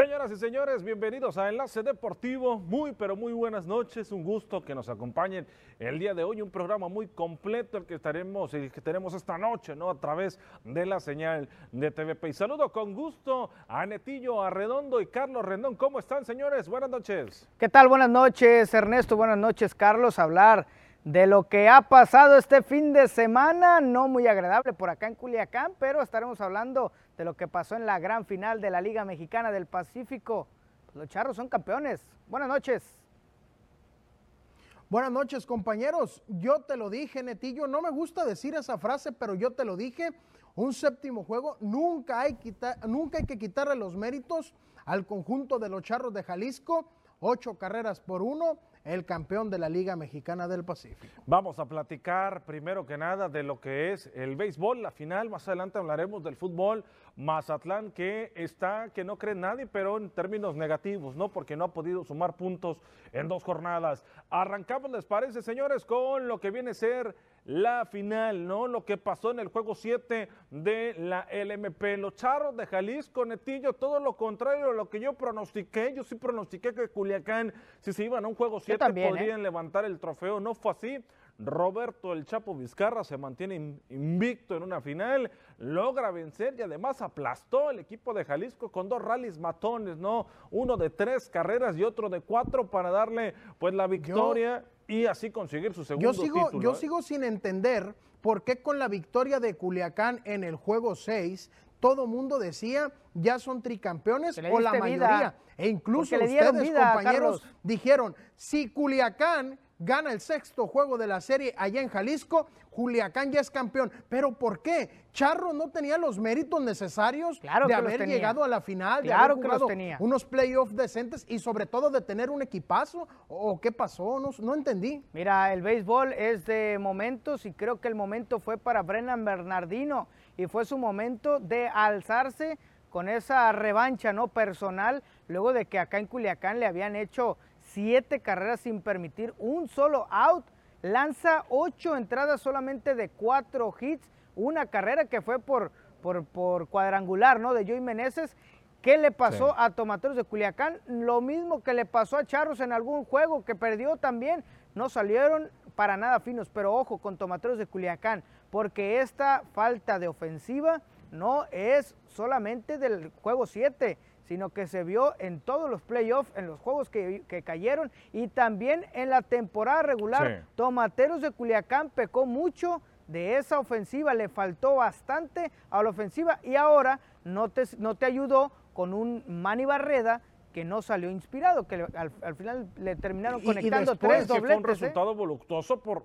Señoras y señores, bienvenidos a Enlace Deportivo. Muy, pero muy buenas noches. Un gusto que nos acompañen el día de hoy. Un programa muy completo el que estaremos y que tenemos esta noche, ¿no? A través de la señal de TVP. Y saludo con gusto a Netillo Arredondo y Carlos Rendón. ¿Cómo están, señores? Buenas noches. ¿Qué tal? Buenas noches, Ernesto. Buenas noches, Carlos. Hablar de lo que ha pasado este fin de semana, no muy agradable por acá en Culiacán, pero estaremos hablando de lo que pasó en la gran final de la Liga Mexicana del Pacífico. Los charros son campeones. Buenas noches. Buenas noches, compañeros. Yo te lo dije, Netillo. No me gusta decir esa frase, pero yo te lo dije. Un séptimo juego, nunca hay, nunca hay que quitarle los méritos al conjunto de los charros de Jalisco. Ocho carreras por uno el campeón de la Liga Mexicana del Pacífico. Vamos a platicar primero que nada de lo que es el béisbol, la final, más adelante hablaremos del fútbol, Mazatlán que está, que no cree nadie, pero en términos negativos, ¿no? Porque no ha podido sumar puntos en dos jornadas. Arrancamos, ¿les parece, señores, con lo que viene a ser la final, ¿no? Lo que pasó en el juego 7 de la LMP. Los charros de Jalisco, Netillo, todo lo contrario a lo que yo pronostiqué. Yo sí pronostiqué que Culiacán, si se iban a un juego 7, ¿eh? podrían levantar el trofeo. No fue así. Roberto El Chapo Vizcarra se mantiene invicto en una final, logra vencer y además aplastó al equipo de Jalisco con dos rallies matones, ¿no? Uno de tres carreras y otro de cuatro para darle pues la victoria y así conseguir su segundo yo sigo, título. Yo ¿eh? sigo sin entender por qué con la victoria de Culiacán en el juego 6 todo mundo decía ya son tricampeones o la mayoría. E incluso ustedes, compañeros, dijeron, si Culiacán gana el sexto juego de la serie allá en Jalisco, Juliacán ya es campeón. ¿Pero por qué? Charro no tenía los méritos necesarios de haber llegado a la final, de haber jugado unos playoffs decentes y sobre todo de tener un equipazo. ¿O qué pasó? No, no entendí. Mira, el béisbol es de momentos y creo que el momento fue para Brennan Bernardino y fue su momento de alzarse con esa revancha no personal luego de que acá en Culiacán le habían hecho siete carreras sin permitir un solo out. Lanza ocho entradas solamente de cuatro hits. Una carrera que fue por, por, cuadrangular, ¿no? De Joey Meneses. ¿Qué le pasó a Tomateros de Culiacán? Lo mismo que le pasó a Charros en algún juego que perdió también. No salieron para nada finos, pero ojo con Tomateros de Culiacán, porque esta falta de ofensiva no es solamente del juego 7 sino que se vio en todos los playoffs, en los juegos que, cayeron y también en la temporada regular. Tomateros de Culiacán pecó mucho de esa ofensiva, le faltó bastante a la ofensiva y ahora no te, no te ayudó con un Manny Barreda que no salió inspirado, que al, final le terminaron conectando tres dobletes. Fue un ¿eh? resultado voluptuoso por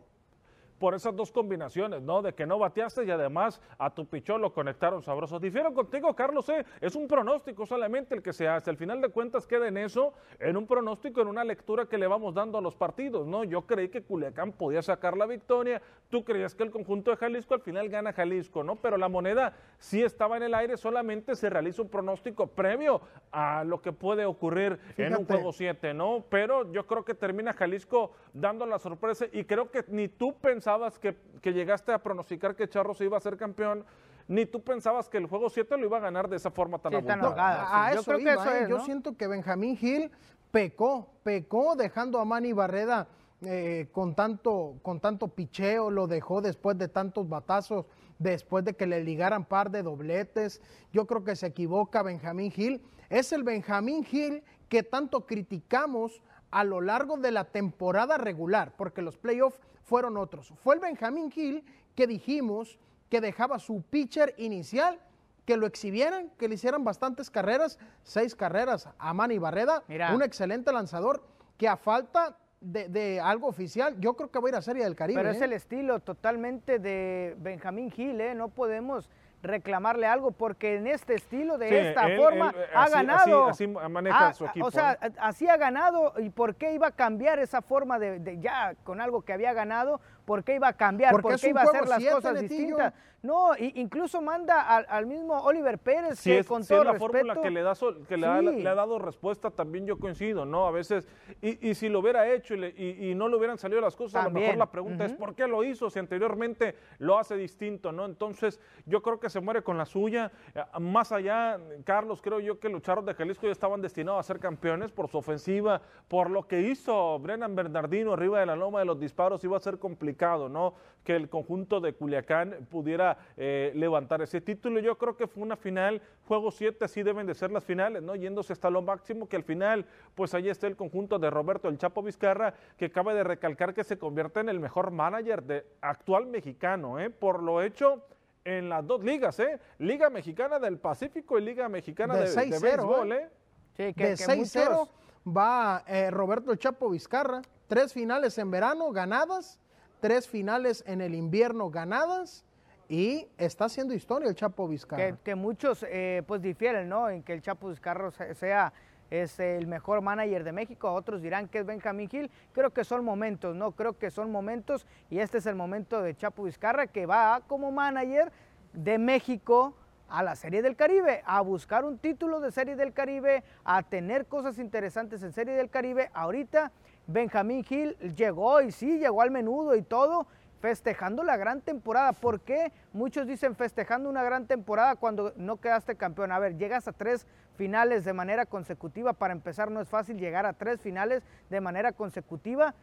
por esas dos combinaciones, ¿no? De que no bateaste y además a tu pichón lo conectaron sabrosos. Difiero contigo, Carlos, ¿eh? es un pronóstico solamente el que se hace. Al final de cuentas queda en eso, en un pronóstico, en una lectura que le vamos dando a los partidos, ¿no? Yo creí que Culiacán podía sacar la victoria, tú creías que el conjunto de Jalisco al final gana Jalisco, ¿no? Pero la moneda sí estaba en el aire, solamente se realiza un pronóstico previo a lo que puede ocurrir en un juego 7, ¿no? Pero yo creo que termina Jalisco dando la sorpresa y creo que ni tú pensabas pensabas que, que, llegaste a pronosticar que Charros iba a ser campeón, ni tú pensabas que el juego 7 lo iba a ganar de esa forma tan sí, a, yo creo que eso ¿eh? Yo siento que Benjamín Gil pecó, pecó dejando a Manny Barreda eh, con, tanto, con tanto picheo, lo dejó después de tantos batazos, después de que le ligaran par de dobletes. Yo creo que se equivoca Benjamín Gil. Es el Benjamín Gil que tanto criticamos a lo largo de la temporada regular, porque los playoffs fueron otros. Fue el Benjamín Hill que dijimos que dejaba su pitcher inicial, que lo exhibieran, que le hicieran bastantes carreras, seis carreras a Manny Barreda, un excelente lanzador, que a falta de, algo oficial, yo creo que va a ir a Serie del Caribe. Pero es ¿eh? el estilo totalmente de Benjamín Hill, ¿eh? no podemos reclamarle algo, porque en este estilo, de esta forma, ha ganado. Así, maneja su equipo. O sea, así ha ganado. ¿Y por qué iba a cambiar esa forma de, ya con algo que había ganado? por qué iba a cambiar, por qué iba a hacer las cosas distintas. No, incluso manda al, mismo Oliver Pérez. Si es, con todo la fórmula que, le, da, que le, ha, dado respuesta, también yo coincido, ¿no? A veces, y, si lo hubiera hecho y, no le hubieran salido las cosas, a lo mejor la pregunta es ¿por qué lo hizo? Si anteriormente lo hace distinto, ¿no? Entonces, yo creo que se muere con la suya. Más allá, Carlos, creo yo que los charros de Jalisco ya estaban destinados a ser campeones por su ofensiva, por lo que hizo Brennan Bernardino arriba de la loma de los disparos, iba a ser complicado, ¿no? Que el conjunto de Culiacán pudiera eh, levantar ese título. Yo creo que fue una final, juego 7, así deben de ser las finales, ¿no? Yéndose hasta lo máximo, que al final, pues ahí está el conjunto de Roberto El Chapo Vizcarra, que acaba de recalcar que se convierte en el mejor manager de actual mexicano, ¿eh? Por lo hecho en las dos ligas, ¿eh? Liga Mexicana del Pacífico y Liga Mexicana de, de, de béisbol, ¿eh? Sí, que, de 6-0 va eh, Roberto El Chapo Vizcarra, tres finales en verano ganadas, tres finales en el invierno ganadas y está haciendo historia el Chapo Vizcarra. Que, muchos eh, pues difieren, ¿no? En que el Chapo Vizcarra sea es el mejor manager de México, otros dirán que es Benjamín Gil, creo que son momentos, ¿no? Creo que son momentos y este es el momento de Chapo Vizcarra que va como manager de México a la Serie del Caribe, a buscar un título de Serie del Caribe, a tener cosas interesantes en Serie del Caribe. Ahorita Benjamín Gil llegó y sí, llegó al menudo y todo, festejando la gran temporada. ¿Por qué muchos dicen festejando una gran temporada cuando no quedaste campeón? A ver, llegas a tres finales de manera consecutiva. Para empezar, no es fácil llegar a tres finales de manera consecutiva.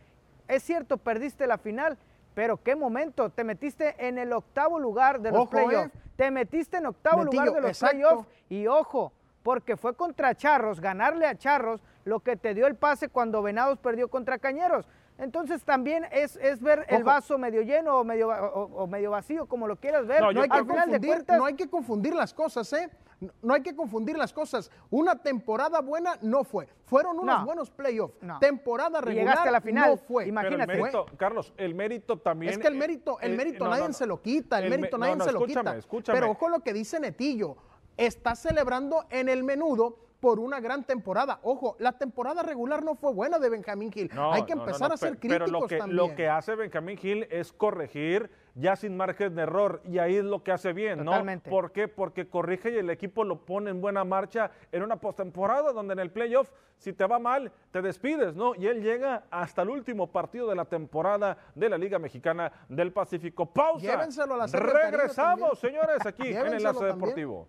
Es cierto, perdiste la final, pero qué momento. Te metiste en el octavo lugar de los playoffs. Eh. Te metiste en octavo lugar de los playoffs. Y ojo, porque fue contra Charros, ganarle a Charros, lo que te dio el pase cuando Venados perdió contra Cañeros. Entonces también es, es ver el vaso medio lleno o medio, o, medio vacío, como lo quieras ver. No, hay que confundir, no hay que confundir las cosas, ¿eh? No hay que confundir las cosas. Una temporada buena no fue. Fueron unos buenos playoffs. Temporada regular a la final, no fue. Imagínate. Carlos, el mérito también. Es que el mérito, el eh, mérito nadie se lo quita. El, mérito nadie se lo quita. Pero ojo lo que dice Netillo. Está celebrando en el menudo por una gran temporada. Ojo, la temporada regular no fue buena de Benjamín Gil. Hay que empezar a ser críticos pero lo que, también. Lo que hace Benjamín Gil es corregir ya sin margen de error y ahí es lo que hace bien, Totalmente. ¿no? ¿Por qué? Porque corrige y el equipo lo pone en buena marcha en una postemporada donde en el playoff si te va mal te despides, ¿no? Y él llega hasta el último partido de la temporada de la Liga Mexicana del Pacífico. Pausa. Llévenselo a la Regresamos, señores, aquí en Enlace Deportivo.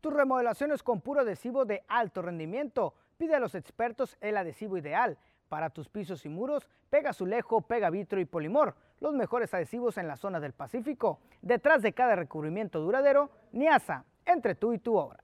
Tus remodelaciones con puro adhesivo de alto rendimiento. Pide a los expertos el adhesivo ideal. Para tus pisos y muros, pega azulejo, pega vitro y polimor. Los mejores adhesivos en la zona del Pacífico. Detrás de cada recubrimiento duradero, Niasa, entre tú y tu obra.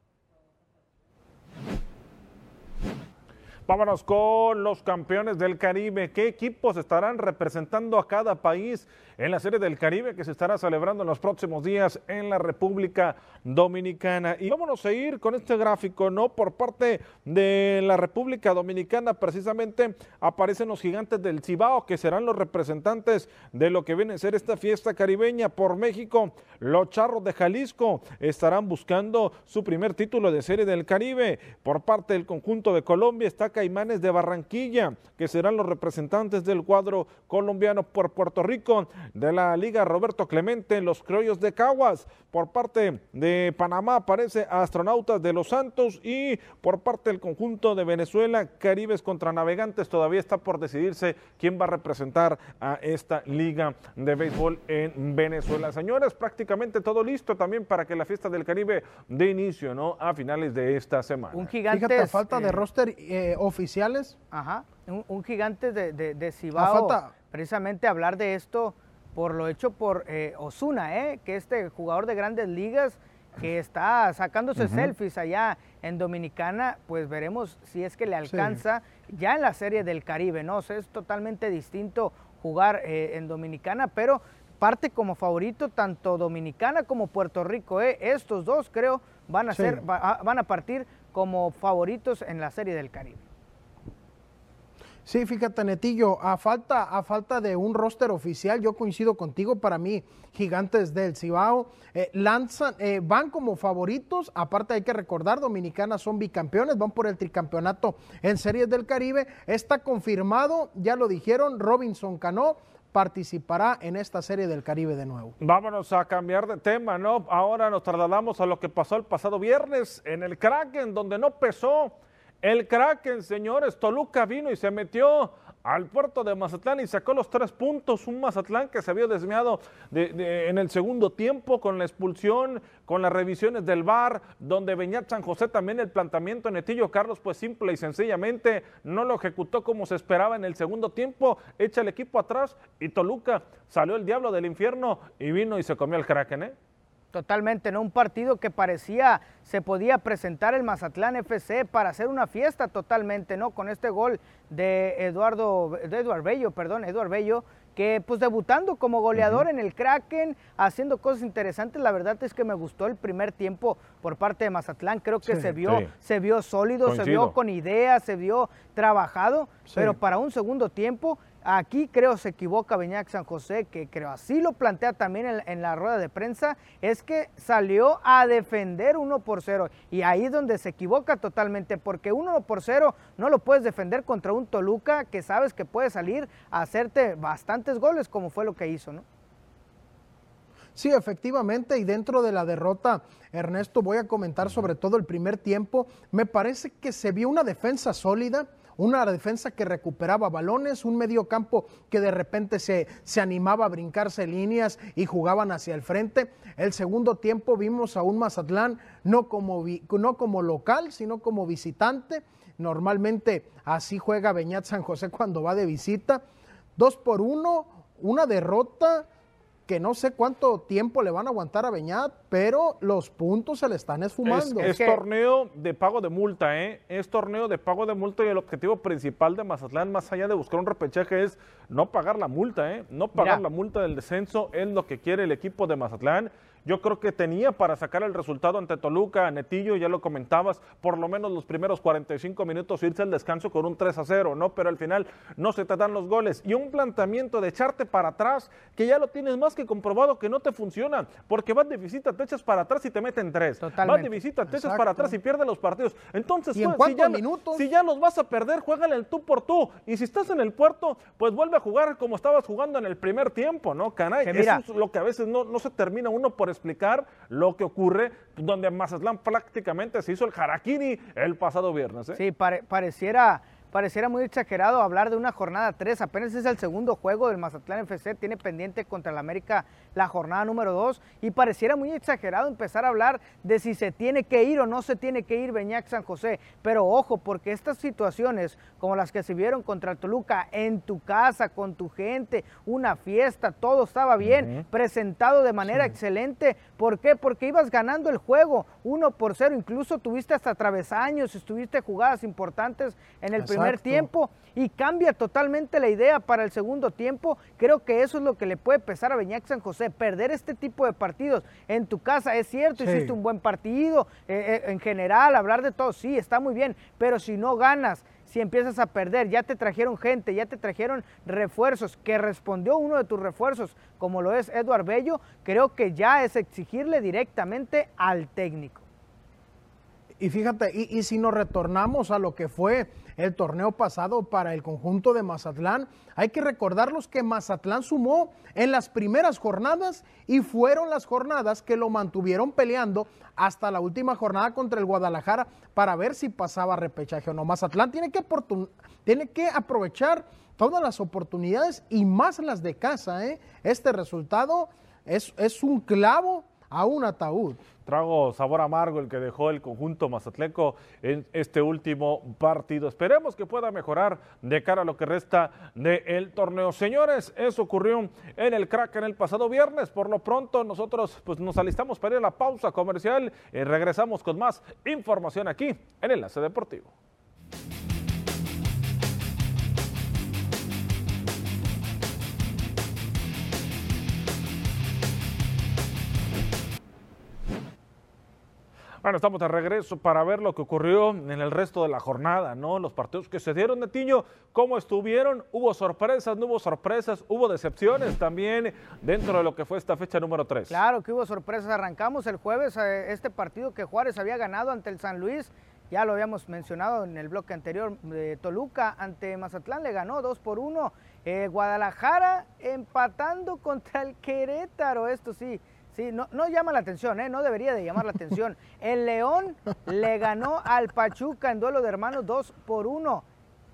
Vámonos con los campeones del Caribe. ¿Qué equipos estarán representando a cada país en la Serie del Caribe que se estará celebrando en los próximos días en la República Dominicana? Y vámonos a ir con este gráfico, ¿no? Por parte de la República Dominicana, precisamente aparecen los gigantes del Cibao, que serán los representantes de lo que viene a ser esta fiesta caribeña por México. Los charros de Jalisco estarán buscando su primer título de Serie del Caribe. Por parte del conjunto de Colombia está Caimanes de Barranquilla, que serán los representantes del cuadro colombiano por Puerto Rico, de la Liga Roberto Clemente, los Criollos de Caguas, por parte de Panamá aparece Astronautas de los Santos y por parte del conjunto de Venezuela, Caribes contra Navegantes, todavía está por decidirse quién va a representar a esta liga de béisbol en Venezuela. Señores, prácticamente todo listo también para que la fiesta del Caribe dé inicio, ¿no? A finales de esta semana. Un gigante. Fíjate, falta de roster eh, oficiales. Ajá, un, gigante de, de, Cibao. Precisamente hablar de esto por lo hecho por eh, Osuna, eh, que este jugador de grandes ligas que está sacándose selfies allá en Dominicana, pues veremos si es que le alcanza ya en la serie del Caribe, ¿no? es totalmente distinto jugar eh, en Dominicana, pero parte como favorito tanto Dominicana como Puerto Rico, ¿eh? Estos dos creo van a ser, van a partir como favoritos en la serie del Caribe. Sí, fíjate, Netillo, a falta, a falta de un roster oficial, yo coincido contigo, para mí, Gigantes del Cibao eh, lanzan, eh, van como favoritos, aparte hay que recordar, Dominicanas son bicampeones, van por el tricampeonato en Series del Caribe, está confirmado, ya lo dijeron, Robinson Cano participará en esta Serie del Caribe de nuevo. Vámonos a cambiar de tema, ¿no? Ahora nos trasladamos a lo que pasó el pasado viernes en el Kraken, donde no pesó el Kraken, señores, Toluca vino y se metió al puerto de Mazatlán y sacó los tres puntos. Un Mazatlán que se había desviado en el segundo tiempo con la expulsión, con las revisiones del VAR, donde venía San José también el planteamiento. Netillo Carlos, pues simple y sencillamente no lo ejecutó como se esperaba en el segundo tiempo. Echa el equipo atrás y Toluca salió el diablo del infierno y vino y se comió el Kraken, ¿eh? Totalmente, ¿no? Un partido que parecía se podía presentar el Mazatlán FC para hacer una fiesta totalmente, ¿no? Con este gol de Eduardo, de Eduardo Bello, perdón, Eduardo Bello, que pues debutando como goleador en el Kraken, haciendo cosas interesantes, la verdad es que me gustó el primer tiempo por parte de Mazatlán, creo que se vio, se vio sólido, se vio con ideas, se vio trabajado, pero para un segundo tiempo Aquí creo se equivoca Beñac San José, que creo así lo plantea también en, la rueda de prensa, es que salió a defender 1 por 0. Y ahí es donde se equivoca totalmente, porque 1 por 0 no lo puedes defender contra un Toluca que sabes que puede salir a hacerte bastantes goles, como fue lo que hizo, ¿no? Sí, efectivamente, y dentro de la derrota, Ernesto, voy a comentar sobre todo el primer tiempo. Me parece que se vio una defensa sólida, una defensa que recuperaba balones, un medio campo que de repente se, se animaba a brincarse líneas y jugaban hacia el frente. El segundo tiempo vimos a un Mazatlán no como, no como local, sino como visitante. Normalmente así juega Beñat San José cuando va de visita. Dos por uno, una derrota que no sé cuánto tiempo le van a aguantar a Beñat, pero los puntos se le están esfumando. Es, torneo de pago de multa, ¿eh? Es torneo de pago de multa y el objetivo principal de Mazatlán, más allá de buscar un repechaje, es no pagar la multa, ¿eh? No pagar la multa del descenso es lo que quiere el equipo de Mazatlán yo creo que tenía para sacar el resultado ante Toluca, Netillo, ya lo comentabas, por lo menos los primeros 45 minutos irse al descanso con un 3 a 0, ¿no? Pero al final no se te dan los goles. Y un planteamiento de echarte para atrás, que ya lo tienes más que comprobado que no te funciona, porque vas de visita, te echas para atrás y te meten tres. Vas de visita, te echas para atrás y pierdes los partidos. Entonces, en pues, si, ya, minutos? si ya los vas a perder, juégale el tú por tú. Y si estás en el puerto, pues vuelve a jugar como estabas jugando en el primer tiempo, ¿no? Caray, eso es lo que a veces no, no se termina uno por explicar lo que ocurre donde Mazatlán prácticamente se hizo el harakiri el pasado viernes. ¿eh? Sí, pareciera Pareciera muy exagerado hablar de una jornada 3, apenas es el segundo juego del Mazatlán FC, tiene pendiente contra el América la jornada número 2 y pareciera muy exagerado empezar a hablar de si se tiene que ir o no se tiene que ir Beñac San José, pero ojo, porque estas situaciones como las que se vieron contra el Toluca en tu casa, con tu gente, una fiesta, todo estaba bien, presentado de manera excelente, ¿por qué? Porque ibas ganando el juego 1 por 0, incluso tuviste hasta travesaños, estuviste jugadas importantes en el primer tiempo y cambia totalmente la idea para el segundo tiempo. Creo que eso es lo que le puede pesar a Beñac San José, perder este tipo de partidos en tu casa. Es cierto, hiciste un buen partido, eh, eh, en general, hablar de todo, sí, está muy bien, pero si no ganas, si empiezas a perder, ya te trajeron gente, ya te trajeron refuerzos, que respondió uno de tus refuerzos, como lo es Eduard Bello, creo que ya es exigirle directamente al técnico. Y fíjate, y, si nos retornamos a lo que fue el torneo pasado para el conjunto de Mazatlán, hay que recordarlos que Mazatlán sumó en las primeras jornadas y fueron las jornadas que lo mantuvieron peleando hasta la última jornada contra el Guadalajara para ver si pasaba repechaje o no. Mazatlán tiene que, tiene que aprovechar todas las oportunidades y más las de casa. ¿eh? Este resultado es, es un clavo a un ataúd trago sabor amargo el que dejó el conjunto mazatleco en este último partido. Esperemos que pueda mejorar de cara a lo que resta del torneo. Señores, eso ocurrió en el crack en el pasado viernes. Por lo pronto nosotros pues, nos alistamos para ir a la pausa comercial y regresamos con más información aquí en Enlace Deportivo. Bueno, estamos de regreso para ver lo que ocurrió en el resto de la jornada, ¿no? Los partidos que se dieron, Netiño, cómo estuvieron, hubo sorpresas, no hubo sorpresas, hubo decepciones también dentro de lo que fue esta fecha número 3. Claro que hubo sorpresas, arrancamos el jueves eh, este partido que Juárez había ganado ante el San Luis, ya lo habíamos mencionado en el bloque anterior, de Toluca ante Mazatlán le ganó 2 por 1, eh, Guadalajara empatando contra el Querétaro, esto sí, Sí, no, no llama la atención, ¿eh? no debería de llamar la atención. El León le ganó al Pachuca en duelo de hermanos 2 por 1.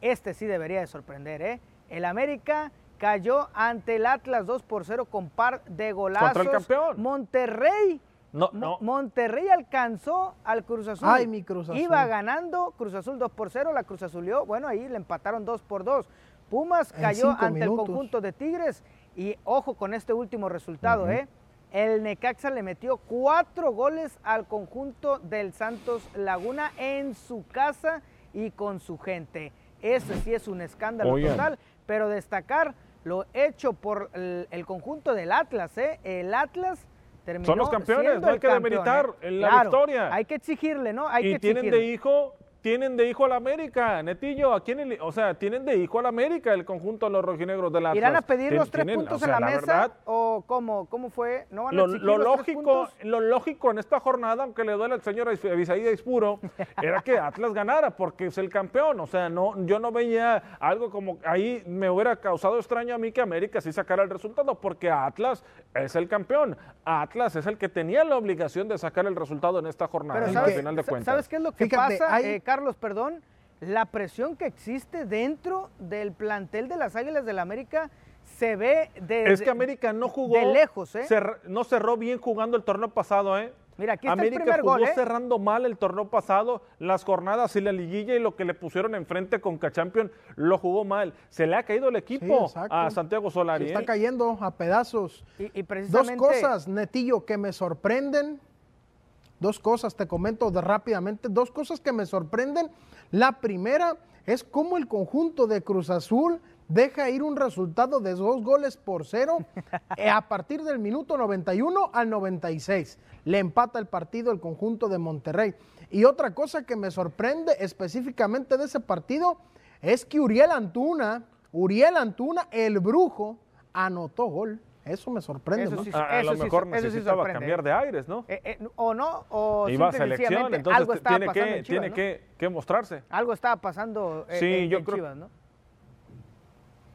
Este sí debería de sorprender. ¿eh? El América cayó ante el Atlas 2 por 0 con par de golazos. Contra el campeón. Monterrey. No, no. Monterrey alcanzó al Cruz Azul. Ay, mi Cruz Azul. Iba ganando Cruz Azul 2 por 0, la Cruz Azulió. Bueno, ahí le empataron 2 por 2. Pumas cayó ante el conjunto de Tigres. Y ojo con este último resultado, ¿eh? El Necaxa le metió cuatro goles al conjunto del Santos Laguna en su casa y con su gente. Ese sí es un escándalo total, pero destacar lo hecho por el, conjunto del Atlas, ¿eh? El Atlas terminó Son los campeones, no hay que demeritar ¿eh? en la victoria. Hay que exigirle, ¿no? Hay y tienen de hijo tienen de hijo al América, Netillo, ¿a quién o sea, tienen de hijo al América el conjunto de los rojinegros de la ¿Irán a pedir los tres puntos en la, mesa o cómo, cómo fue? ¿No van a lo, lo lógico, lo lógico en esta jornada, aunque le duele al señor Abisaída Ispuro, era que Atlas ganara porque es el campeón, o sea, no, yo no veía algo como ahí me hubiera causado extraño a mí que América sí sacara el resultado porque Atlas es el campeón, Atlas es el que tenía la obligación de sacar el resultado en esta jornada, Pero al final de cuentas. ¿Sabes qué es lo que pasa? Eh, Carlos, perdón, la presión que existe dentro del plantel de las Águilas del la América se ve de Es que América no jugó de lejos, ¿eh? no cerró bien jugando el torneo pasado, ¿eh? Mira, aquí está América el primer jugó gol, ¿eh? cerrando mal el torneo pasado, las jornadas y la liguilla y lo que le pusieron enfrente con Cachampion lo jugó mal. Se le ha caído el equipo a Santiago Solari. Se está ¿eh? cayendo a pedazos. Y, precisamente... Dos cosas, Netillo, que me sorprenden Dos cosas, te comento rápidamente, dos cosas que me sorprenden. La primera es cómo el conjunto de Cruz Azul deja ir un resultado de dos goles por cero eh, a partir del minuto 91 al 96. Le empata el partido el conjunto de Monterrey. Y otra cosa que me sorprende específicamente de ese partido es que Uriel Antuna, Uriel Antuna, el brujo, anotó gol. Eso me sorprende. Eso a, lo mejor necesitaba cambiar de aires, ¿no? Eh, eh, o no, o Iba a selección, entonces algo tiene, que, tiene que, mostrarse. Algo estaba pasando eh, sí, yo creo, Chivas, ¿no?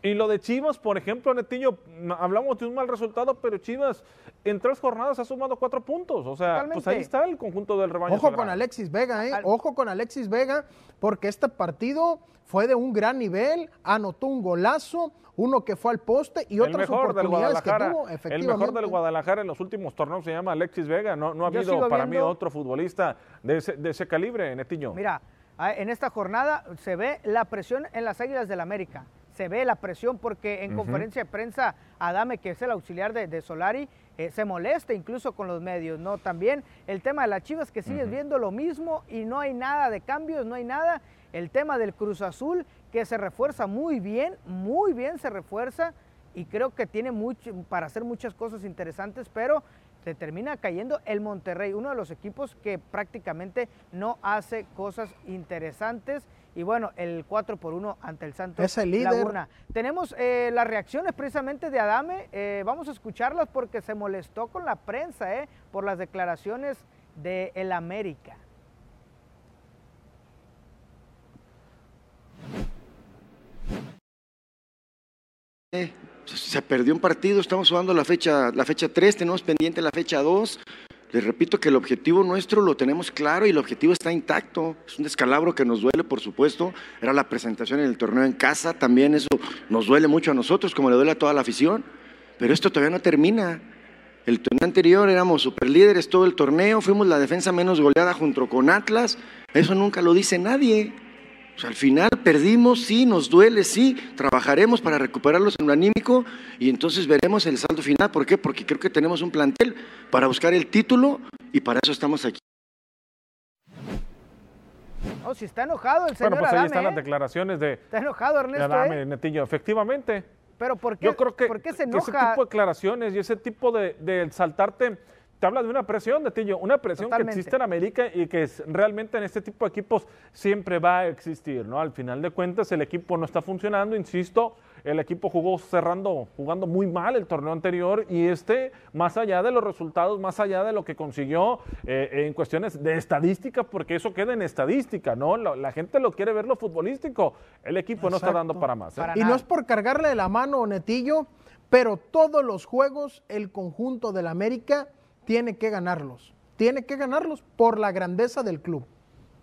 Y lo de Chivas, por ejemplo, Netillo, hablamos de un mal resultado, pero Chivas en tres jornadas ha sumado cuatro puntos. O sea, pues ahí está el conjunto del rebaño. Ojo con Alexis Vega, ¿eh? Ojo con Alexis Vega, porque este partido fue de un gran nivel, anotó un golazo, uno que fue al poste y otras oportunidades que tuvo, El mejor del Guadalajara en los últimos torneos se llama Alexis Vega. No, no ha habido para mí otro futbolista de ese, de ese calibre, Netiño. Mira, en esta jornada se ve la presión en las Águilas del América se ve la presión porque en conferencia de prensa Adame, que es el auxiliar de, Solari, eh, se molesta incluso con los medios, ¿no? También el tema de las Chivas que sigues viendo lo mismo y no hay nada de cambios, no hay nada. El tema del Cruz Azul que se refuerza muy bien, muy bien se refuerza y creo que tiene mucho para hacer muchas cosas interesantes, pero se termina cayendo el Monterrey, uno de los equipos que prácticamente no hace cosas interesantes y bueno, el 4 por 1 ante el Santos es el líder. Laguna. Tenemos eh, las reacciones precisamente de Adame, eh, vamos a escucharlas porque se molestó con la prensa eh, por las declaraciones de el América. se perdió un partido, estamos jugando la fecha, la fecha 3, tenemos pendiente la fecha 2, les repito que el objetivo nuestro lo tenemos claro y el objetivo está intacto. Es un descalabro que nos duele, por supuesto. Era la presentación en el torneo en casa, también eso nos duele mucho a nosotros, como le duele a toda la afición. Pero esto todavía no termina. El torneo anterior éramos superlíderes todo el torneo, fuimos la defensa menos goleada junto con Atlas. Eso nunca lo dice nadie al final perdimos, sí, nos duele, sí, trabajaremos para recuperarlos en lo anímico y entonces veremos el saldo final. ¿Por qué? Porque creo que tenemos un plantel para buscar el título y para eso estamos aquí. Oh, si está enojado el señor Bueno, pues ahí están las ¿eh? declaraciones de, está enojado Ernesto, Adame, ¿eh? Netillo. Efectivamente. Pero ¿por qué, Yo creo que, ¿por qué se ese enoja? tipo de declaraciones y ese tipo de, de saltarte te habla de una presión, Netillo, una presión que existe en América y que es, realmente en este tipo de equipos siempre va a existir, ¿no? Al final de cuentas el equipo no está funcionando, insisto, el equipo jugó cerrando, jugando muy mal el torneo anterior y este, más allá de los resultados, más allá de lo que consiguió eh, en cuestiones de estadística, porque eso queda en estadística, ¿no? La, gente lo quiere ver lo futbolístico, el equipo no está dando para más. ¿eh? y no es por cargarle la mano, Netillo, pero todos los juegos, el conjunto del América tiene que ganarlos. Tiene que ganarlos por la grandeza del club.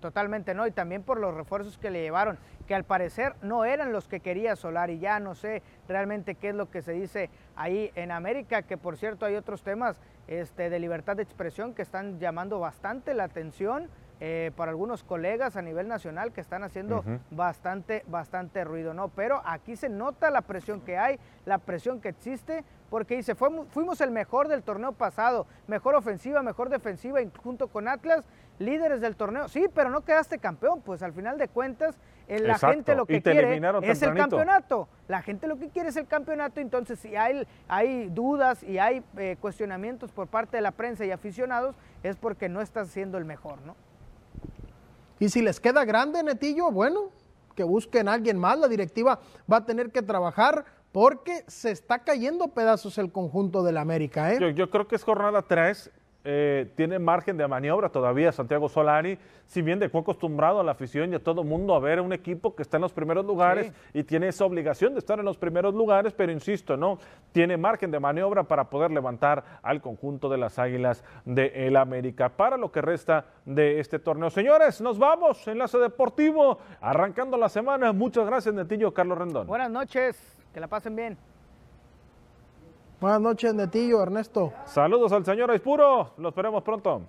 Totalmente, ¿no? Y también por los refuerzos que le llevaron, que al parecer no eran los que quería Solari. Ya no sé realmente qué es lo que se dice ahí en América, que por cierto hay otros temas este, de libertad de expresión que están llamando bastante la atención. Eh, para algunos colegas a nivel nacional que están haciendo bastante, bastante ruido, ¿no? Pero aquí se nota la presión que hay, la presión que existe, porque dice, fuimos el mejor del torneo pasado, mejor ofensiva, mejor defensiva, junto con Atlas, líderes del torneo. Sí, pero no quedaste campeón, pues al final de cuentas, eh, la gente lo que quiere es el campeonato. La gente lo que quiere es el campeonato, entonces si hay, hay dudas y hay eh, cuestionamientos por parte de la prensa y aficionados, es porque no estás siendo el mejor, ¿no? Y si les queda grande, Netillo, bueno, que busquen a alguien más. La directiva va a tener que trabajar porque se está cayendo pedazos el conjunto del América. ¿eh? Yo, yo, creo que es jornada 3 eh, tiene margen de maniobra todavía Santiago Solari, si bien dejó acostumbrado a la afición y a todo mundo a ver un equipo que está en los primeros lugares y tiene esa obligación de estar en los primeros lugares, pero insisto, no, tiene margen de maniobra para poder levantar al conjunto de las Águilas de el América para lo que resta de este torneo. Señores, nos vamos, enlace deportivo, arrancando la semana. Muchas gracias, Netillo Carlos Rendón. Buenas noches, que la pasen bien. Buenas noches, Netillo, Ernesto. Saludos al señor Aispuro, lo esperemos pronto.